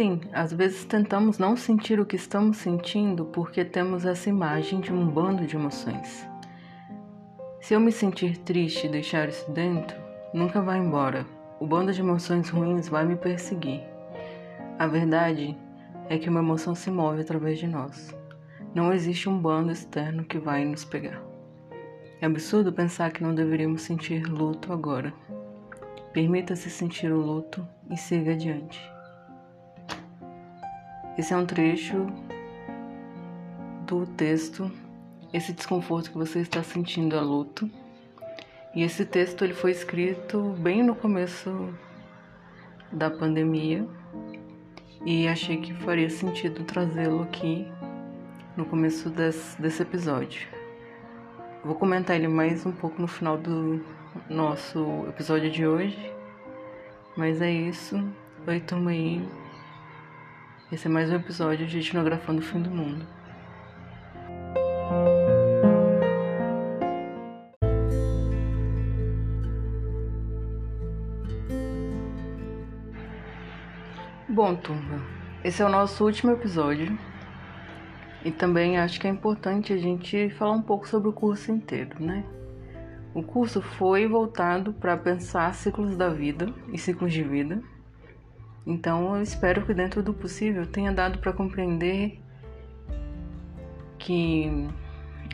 sim, às vezes tentamos não sentir o que estamos sentindo porque temos essa imagem de um bando de emoções. Se eu me sentir triste e deixar isso dentro, nunca vai embora. O bando de emoções ruins vai me perseguir. A verdade é que uma emoção se move através de nós. Não existe um bando externo que vai nos pegar. É absurdo pensar que não deveríamos sentir luto agora. Permita-se sentir o luto e siga adiante. Esse é um trecho do texto. Esse desconforto que você está sentindo é luto. E esse texto ele foi escrito bem no começo da pandemia e achei que faria sentido trazê-lo aqui no começo desse, desse episódio. Vou comentar ele mais um pouco no final do nosso episódio de hoje. Mas é isso. Oi, turma aí. Esse é mais um episódio de Etnografando o Fim do Mundo. Bom, turma, esse é o nosso último episódio e também acho que é importante a gente falar um pouco sobre o curso inteiro, né? O curso foi voltado para pensar ciclos da vida e ciclos de vida então eu espero que dentro do possível tenha dado para compreender que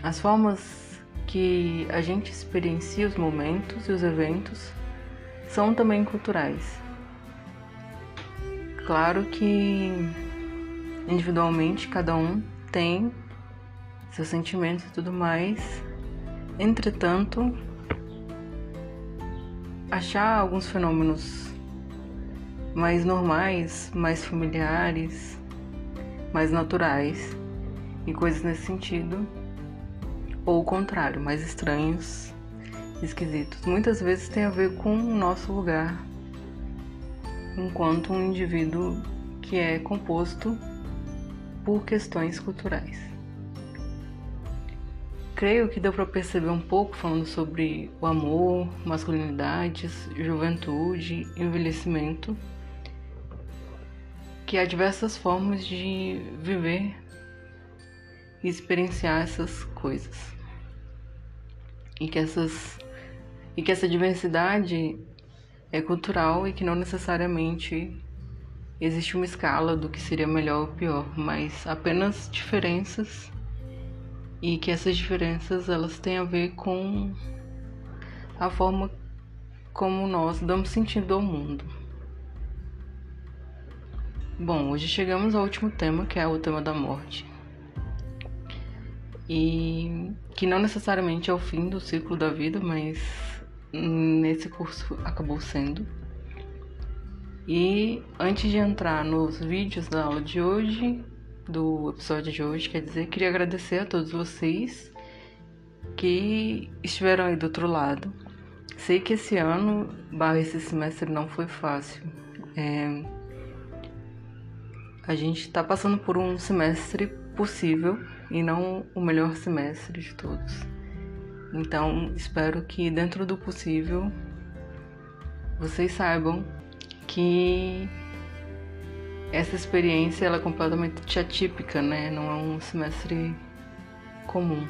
as formas que a gente experiencia os momentos e os eventos são também culturais. Claro que individualmente cada um tem seus sentimentos e tudo mais. Entretanto, achar alguns fenômenos mais normais, mais familiares, mais naturais e coisas nesse sentido, ou o contrário, mais estranhos, esquisitos. Muitas vezes tem a ver com o nosso lugar enquanto um indivíduo que é composto por questões culturais. Creio que deu para perceber um pouco falando sobre o amor, masculinidades, juventude, envelhecimento que há diversas formas de viver e experienciar essas coisas. E que essas e que essa diversidade é cultural e que não necessariamente existe uma escala do que seria melhor ou pior, mas apenas diferenças e que essas diferenças elas têm a ver com a forma como nós damos sentido ao mundo. Bom, hoje chegamos ao último tema, que é o tema da morte. E que não necessariamente é o fim do ciclo da vida, mas nesse curso acabou sendo. E antes de entrar nos vídeos da aula de hoje, do episódio de hoje, quer dizer, queria agradecer a todos vocês que estiveram aí do outro lado. Sei que esse ano, barra esse semestre, não foi fácil. É, a gente está passando por um semestre possível e não o melhor semestre de todos. Então, espero que dentro do possível vocês saibam que essa experiência ela é completamente atípica, né? Não é um semestre comum.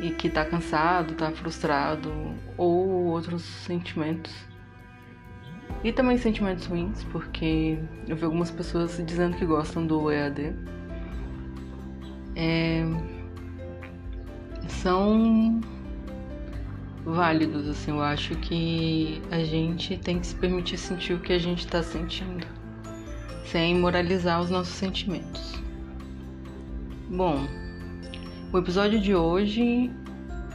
E que tá cansado, tá frustrado ou outros sentimentos e também sentimentos ruins, porque eu vi algumas pessoas dizendo que gostam do EAD. É... São válidos, assim, eu acho que a gente tem que se permitir sentir o que a gente está sentindo, sem moralizar os nossos sentimentos. Bom, o episódio de hoje,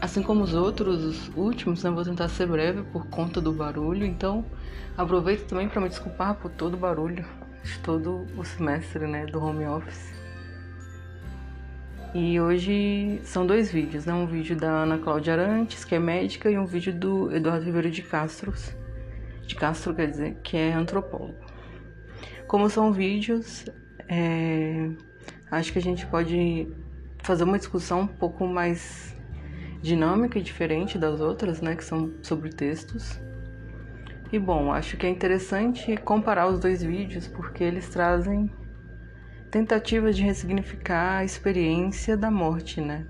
assim como os outros, os últimos, né, vou tentar ser breve por conta do barulho, então Aproveito também para me desculpar por todo o barulho de todo o semestre né, do home office. E hoje são dois vídeos, né? Um vídeo da Ana Cláudia Arantes, que é médica, e um vídeo do Eduardo Ribeiro de Castro, de Castro quer dizer, que é antropólogo. Como são vídeos, é... acho que a gente pode fazer uma discussão um pouco mais dinâmica e diferente das outras, né? Que são sobre textos. E bom, acho que é interessante comparar os dois vídeos porque eles trazem tentativas de ressignificar a experiência da morte, né?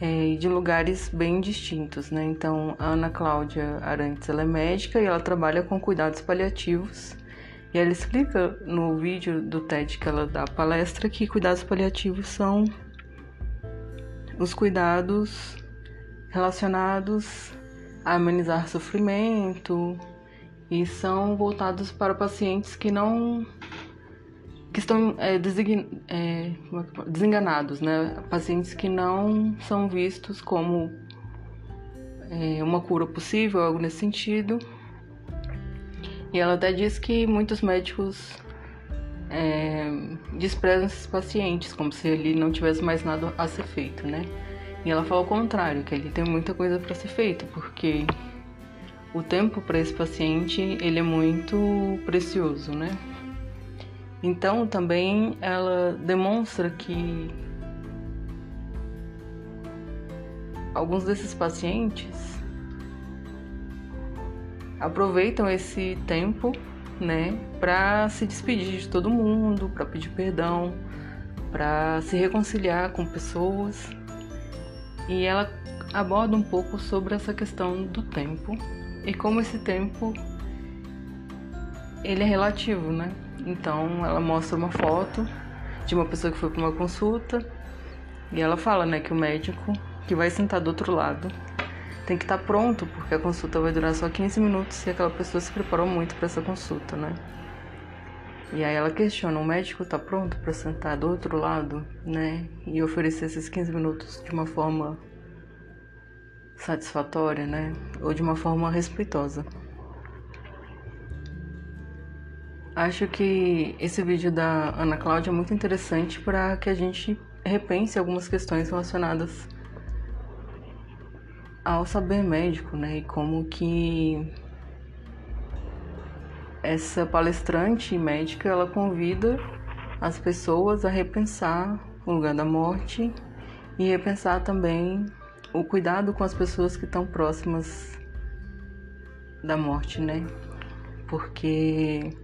É, de lugares bem distintos, né? Então, a Ana Cláudia Arantes, ela é médica e ela trabalha com cuidados paliativos. E ela explica no vídeo do TED que ela dá palestra que cuidados paliativos são os cuidados relacionados a amenizar sofrimento e são voltados para pacientes que não que estão é, design, é, desenganados, né? Pacientes que não são vistos como é, uma cura possível, algo nesse sentido. E ela até diz que muitos médicos é, desprezam esses pacientes, como se ele não tivesse mais nada a ser feito, né? E ela fala o contrário, que ele tem muita coisa para ser feita, porque o tempo para esse paciente ele é muito precioso, né? Então também ela demonstra que alguns desses pacientes aproveitam esse tempo, né, para se despedir de todo mundo, para pedir perdão, para se reconciliar com pessoas. E ela aborda um pouco sobre essa questão do tempo e como esse tempo ele é relativo, né? Então ela mostra uma foto de uma pessoa que foi para uma consulta e ela fala, né, que o médico que vai sentar do outro lado tem que estar pronto, porque a consulta vai durar só 15 minutos e aquela pessoa se preparou muito para essa consulta, né? E aí ela questiona, o médico está pronto para sentar do outro lado, né? E oferecer esses 15 minutos de uma forma satisfatória, né? Ou de uma forma respeitosa. Acho que esse vídeo da Ana Cláudia é muito interessante para que a gente repense algumas questões relacionadas ao saber médico, né? E como que essa palestrante médica ela convida as pessoas a repensar o lugar da morte e repensar também o cuidado com as pessoas que estão próximas da morte, né? Porque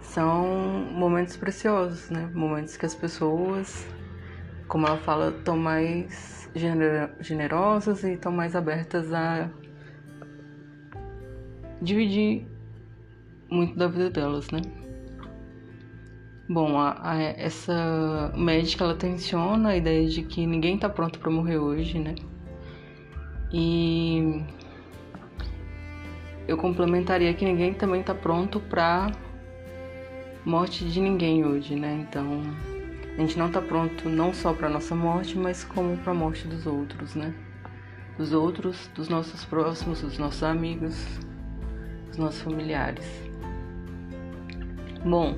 são momentos preciosos, né? Momentos que as pessoas, como ela fala, estão mais generosas e estão mais abertas a dividir muito da vida delas, né? Bom, a, a, essa médica ela tensiona a ideia de que ninguém está pronto para morrer hoje, né? E eu complementaria que ninguém também está pronto para morte de ninguém hoje, né? Então, a gente não tá pronto não só para nossa morte, mas como para a morte dos outros, né? Dos outros, dos nossos próximos, dos nossos amigos, dos nossos familiares. Bom,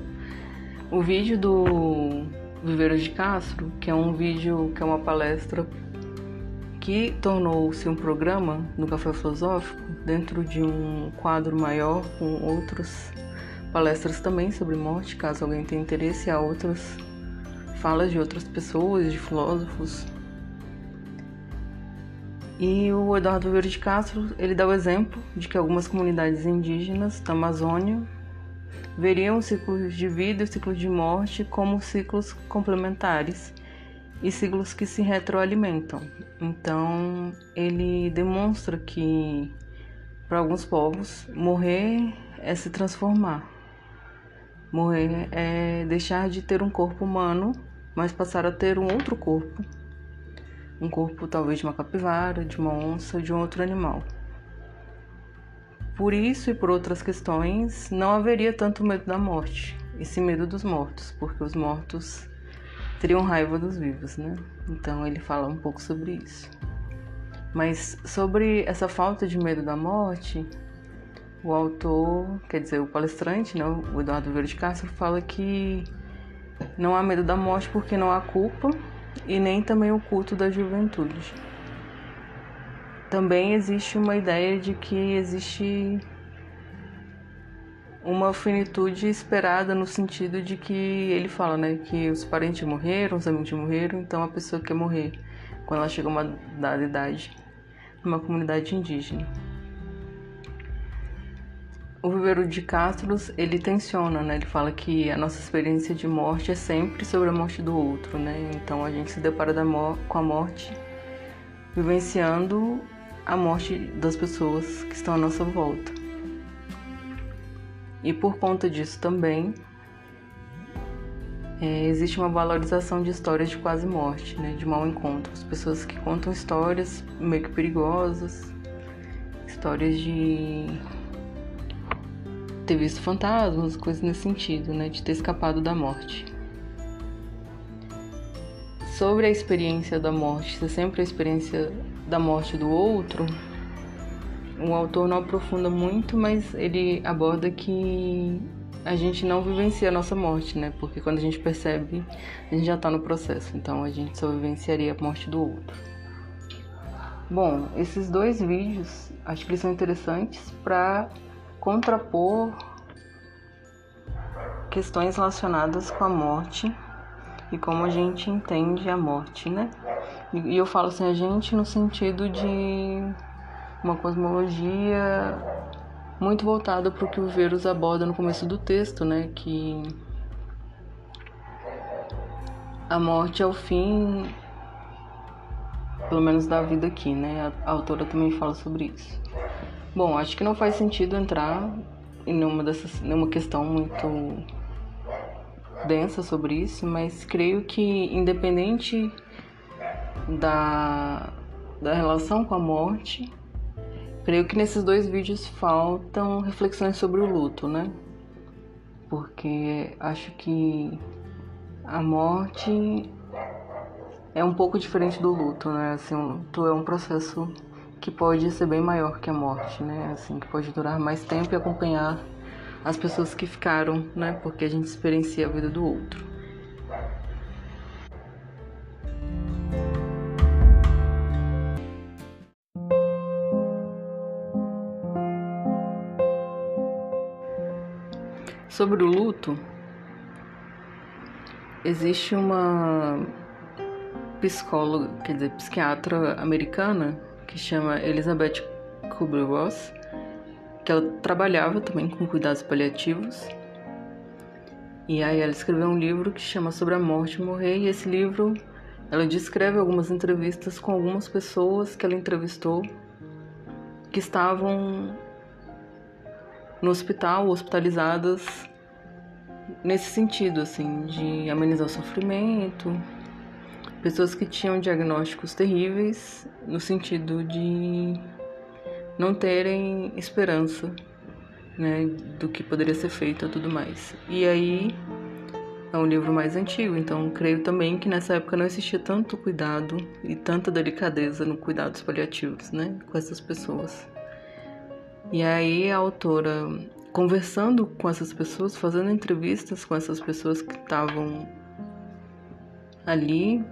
o vídeo do Viveiro de Castro, que é um vídeo que é uma palestra que tornou-se um programa no Café Filosófico dentro de um quadro maior com outros palestras também sobre morte, caso alguém tenha interesse, há outras falas de outras pessoas, de filósofos. E o Eduardo Vieira de Castro, ele dá o exemplo de que algumas comunidades indígenas da Amazônia veriam ciclos de vida e ciclos de morte como ciclos complementares e ciclos que se retroalimentam. Então, ele demonstra que para alguns povos morrer é se transformar. Morrer é deixar de ter um corpo humano, mas passar a ter um outro corpo. Um corpo talvez de uma capivara, de uma onça, de um outro animal. Por isso e por outras questões, não haveria tanto medo da morte, e sim medo dos mortos, porque os mortos teriam raiva dos vivos, né? Então ele fala um pouco sobre isso. Mas sobre essa falta de medo da morte, o autor, quer dizer, o palestrante, né, o Eduardo Vieira de Castro, fala que não há medo da morte porque não há culpa e nem também o culto da juventude. Também existe uma ideia de que existe uma finitude esperada no sentido de que ele fala, né, que os parentes morreram, os amigos morreram, então a pessoa quer morrer quando ela chega a uma dada idade numa comunidade indígena. O Viveiro de Castros, ele tensiona, né? Ele fala que a nossa experiência de morte é sempre sobre a morte do outro, né? Então a gente se depara com a morte vivenciando a morte das pessoas que estão à nossa volta. E por conta disso também é, existe uma valorização de histórias de quase morte, né? De mau encontro. As pessoas que contam histórias meio que perigosas, histórias de ter visto fantasmas, coisas nesse sentido, né? De ter escapado da morte. Sobre a experiência da morte, ser sempre a experiência da morte do outro, o autor não aprofunda muito, mas ele aborda que a gente não vivencia a nossa morte, né? Porque quando a gente percebe, a gente já está no processo, então a gente só vivenciaria a morte do outro. Bom, esses dois vídeos acho que eles são interessantes para contrapor questões relacionadas com a morte e como a gente entende a morte, né? E eu falo assim, a gente no sentido de uma cosmologia muito voltada para o que o Verus aborda no começo do texto, né? Que a morte é o fim, pelo menos da vida aqui, né? A autora também fala sobre isso. Bom, acho que não faz sentido entrar em nenhuma, dessas, nenhuma questão muito densa sobre isso, mas creio que independente da, da relação com a morte, creio que nesses dois vídeos faltam reflexões sobre o luto, né? Porque acho que a morte é um pouco diferente do luto, né? Assim, o luto é um processo que pode ser bem maior que a morte, né? Assim, que pode durar mais tempo e acompanhar as pessoas que ficaram, né? Porque a gente experiencia a vida do outro. Sobre o luto, existe uma psicóloga, quer dizer, psiquiatra americana que chama Elizabeth Kubler-Ross, que ela trabalhava também com cuidados paliativos. E aí ela escreveu um livro que chama Sobre a Morte e Morrer, e esse livro ela descreve algumas entrevistas com algumas pessoas que ela entrevistou que estavam no hospital, hospitalizadas nesse sentido, assim, de amenizar o sofrimento, pessoas que tinham diagnósticos terríveis no sentido de não terem esperança, né, do que poderia ser feito e tudo mais. E aí é um livro mais antigo, então creio também que nessa época não existia tanto cuidado e tanta delicadeza no cuidados paliativos, né, com essas pessoas. E aí a autora conversando com essas pessoas, fazendo entrevistas com essas pessoas que estavam ali,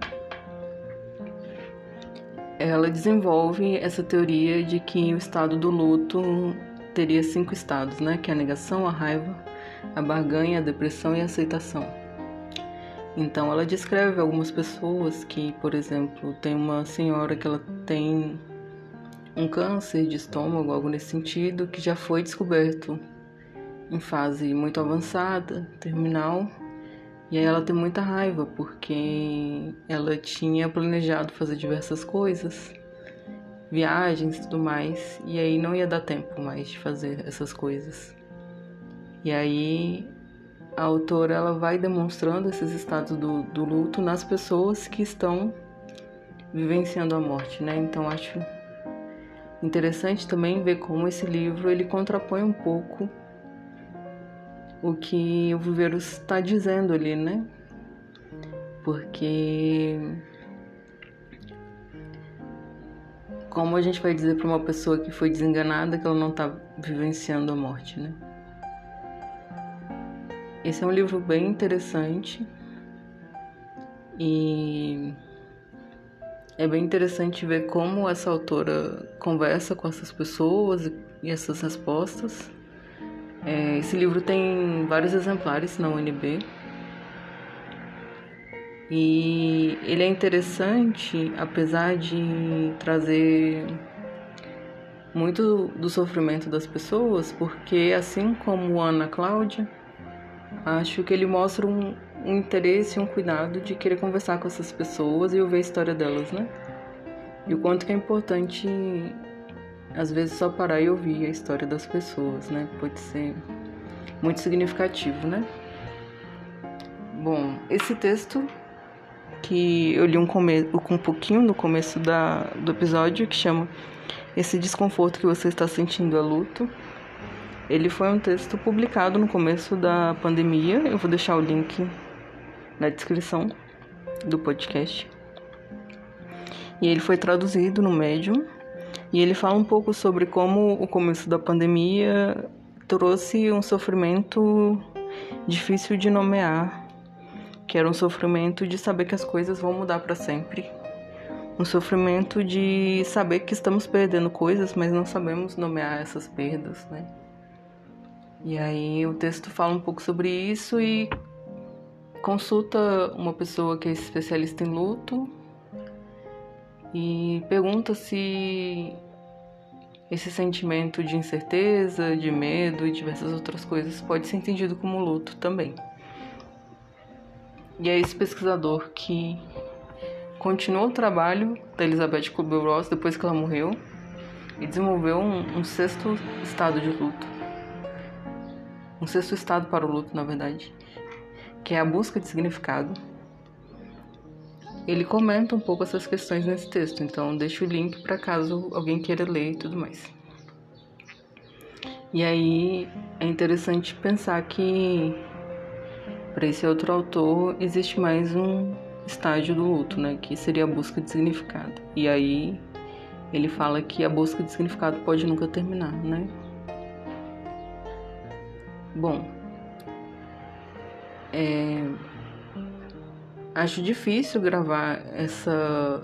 ela desenvolve essa teoria de que o estado do luto teria cinco estados, né? Que é a negação, a raiva, a barganha, a depressão e a aceitação. Então ela descreve algumas pessoas que, por exemplo, tem uma senhora que ela tem um câncer de estômago, algo nesse sentido, que já foi descoberto em fase muito avançada, terminal, e aí ela tem muita raiva porque ela tinha planejado fazer diversas coisas, viagens e tudo mais, e aí não ia dar tempo mais de fazer essas coisas. E aí a autora ela vai demonstrando esses estados do, do luto nas pessoas que estão vivenciando a morte, né? Então acho interessante também ver como esse livro ele contrapõe um pouco o que o Viveiro está dizendo ali, né? Porque como a gente vai dizer para uma pessoa que foi desenganada que ela não está vivenciando a morte, né? Esse é um livro bem interessante e é bem interessante ver como essa autora conversa com essas pessoas e essas respostas. É, esse livro tem vários exemplares na UNB. E ele é interessante, apesar de trazer muito do sofrimento das pessoas, porque assim como Ana Cláudia, acho que ele mostra um, um interesse e um cuidado de querer conversar com essas pessoas e ouvir a história delas, né? E o quanto que é importante, às vezes, só parar e ouvir a história das pessoas, né? Pode ser muito significativo, né? Bom, esse texto que eu li um, come... um pouquinho no começo da... do episódio, que chama Esse Desconforto que Você Está Sentindo é Luto. Ele foi um texto publicado no começo da pandemia. Eu vou deixar o link na descrição do podcast. E ele foi traduzido no Medium. E ele fala um pouco sobre como o começo da pandemia trouxe um sofrimento difícil de nomear, que era um sofrimento de saber que as coisas vão mudar para sempre. Um sofrimento de saber que estamos perdendo coisas, mas não sabemos nomear essas perdas, né? E aí o texto fala um pouco sobre isso e consulta uma pessoa que é especialista em luto e pergunta se esse sentimento de incerteza, de medo e diversas outras coisas pode ser entendido como luto também. E é esse pesquisador que continuou o trabalho da Elizabeth Kubler-Ross depois que ela morreu e desenvolveu um, um sexto estado de luto. Um sexto estado para o luto, na verdade que é a busca de significado. Ele comenta um pouco essas questões nesse texto, então deixo o link para caso alguém queira ler e tudo mais. E aí é interessante pensar que para esse outro autor existe mais um estágio do luto, né, que seria a busca de significado. E aí ele fala que a busca de significado pode nunca terminar, né? Bom, é, acho difícil gravar essa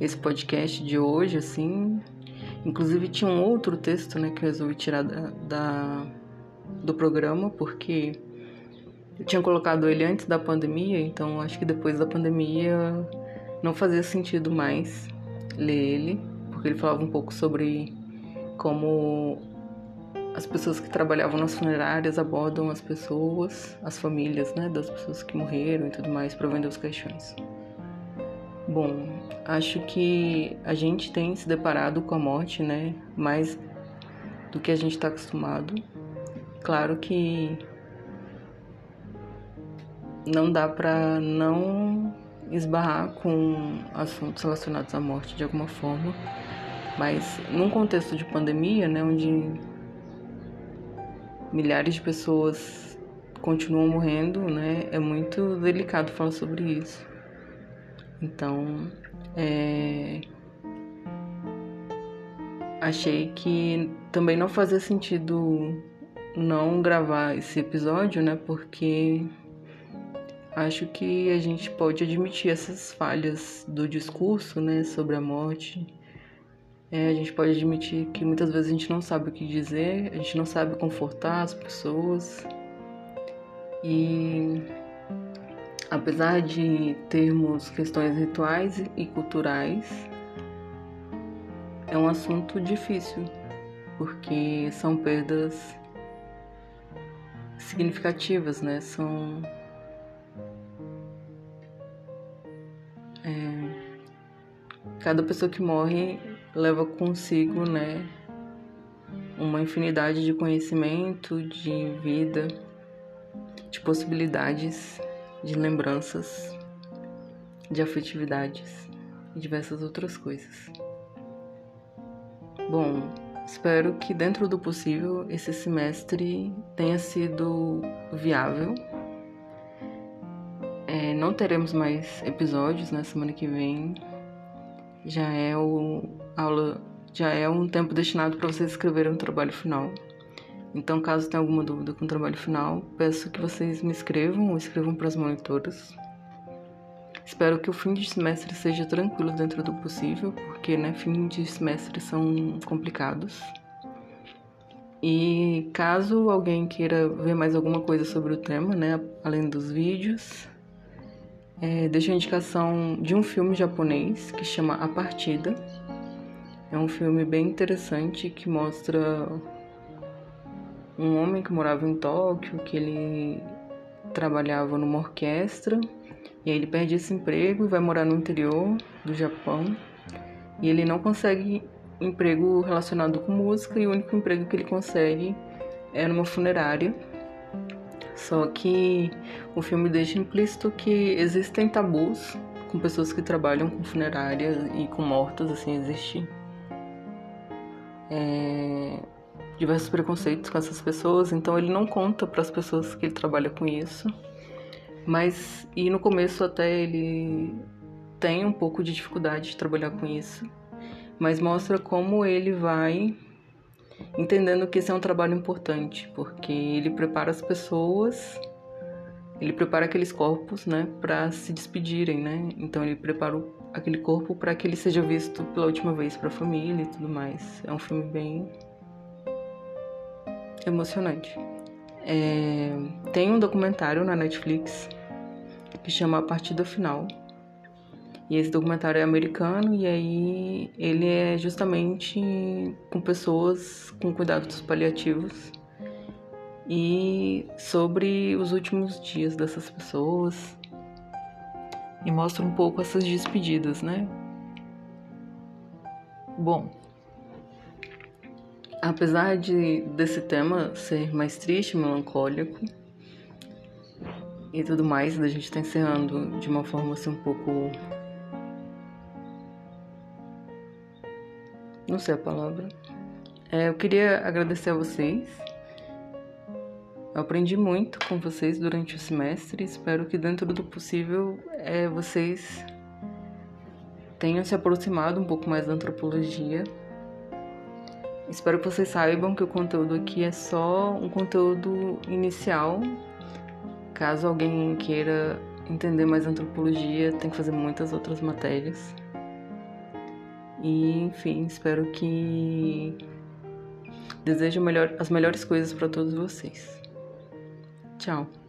esse podcast de hoje, assim. Inclusive tinha um outro texto, né, que eu resolvi tirar da, da do programa, porque eu tinha colocado ele antes da pandemia, então acho que depois da pandemia não fazia sentido mais ler ele, porque ele falava um pouco sobre como as pessoas que trabalhavam nas funerárias abordam as pessoas, as famílias, né, das pessoas que morreram e tudo mais para vender os caixões. Bom, acho que a gente tem se deparado com a morte, né, mais do que a gente está acostumado. Claro que não dá para não esbarrar com assuntos relacionados à morte de alguma forma, mas num contexto de pandemia, né, onde milhares de pessoas continuam morrendo, né? É muito delicado falar sobre isso. Então, é... achei que também não fazia sentido não gravar esse episódio, né? Porque acho que a gente pode admitir essas falhas do discurso, né, sobre a morte é, a gente pode admitir que muitas vezes a gente não sabe o que dizer, a gente não sabe confortar as pessoas. E apesar de termos questões rituais e culturais, é um assunto difícil, porque são perdas significativas, né? São é, cada pessoa que morre leva consigo, né, uma infinidade de conhecimento, de vida, de possibilidades, de lembranças, de afetividades e diversas outras coisas. Bom, espero que dentro do possível esse semestre tenha sido viável. É, não teremos mais episódios na semana que vem. Já é o aula já é um tempo destinado para vocês escreverem um trabalho final. Então, caso tenha alguma dúvida com o trabalho final, peço que vocês me escrevam ou escrevam para as monitoras. Espero que o fim de semestre seja tranquilo dentro do possível, porque né, fim de semestre são complicados. E caso alguém queira ver mais alguma coisa sobre o tema, né, além dos vídeos, é, deixo a indicação de um filme japonês que chama A Partida É um filme bem interessante que mostra um homem que morava em Tóquio, que ele trabalhava numa orquestra e aí ele perde esse emprego e vai morar no interior do Japão. E ele não consegue emprego relacionado com música e o único emprego que ele consegue é numa funerária. Só que o filme deixa implícito que existem tabus com pessoas que trabalham com funerária e com mortos, assim, existe é, diversos preconceitos com essas pessoas, então ele não conta para as pessoas que ele trabalha com isso. Mas e no começo até ele tem um pouco de dificuldade de trabalhar com isso, mas mostra como ele vai entendendo que esse é um trabalho importante, porque ele prepara as pessoas, ele prepara aqueles corpos, né, para se despedirem, né? Então ele prepara aquele corpo para que ele seja visto pela última vez para a família e tudo mais. É um filme bem emocionante. É, tem um documentário na Netflix que chama A Partida Final. E esse documentário é americano e aí ele é justamente com pessoas com cuidados paliativos e sobre os últimos dias dessas pessoas e mostra um pouco essas despedidas, né? Bom, apesar de desse tema ser mais triste, melancólico e tudo mais, da gente estar tá encerrando de uma forma assim um pouco não sei a palavra. É, eu queria agradecer a vocês. Eu aprendi muito com vocês durante o semestre. Espero que dentro do possível é, vocês tenham se aproximado um pouco mais da antropologia Espero que vocês saibam que o conteúdo aqui é só um conteúdo inicial. Caso alguém queira entender mais antropologia, tem que fazer muitas outras matérias. E, enfim, espero que desejo melhor, as melhores coisas para todos vocês. Tchau.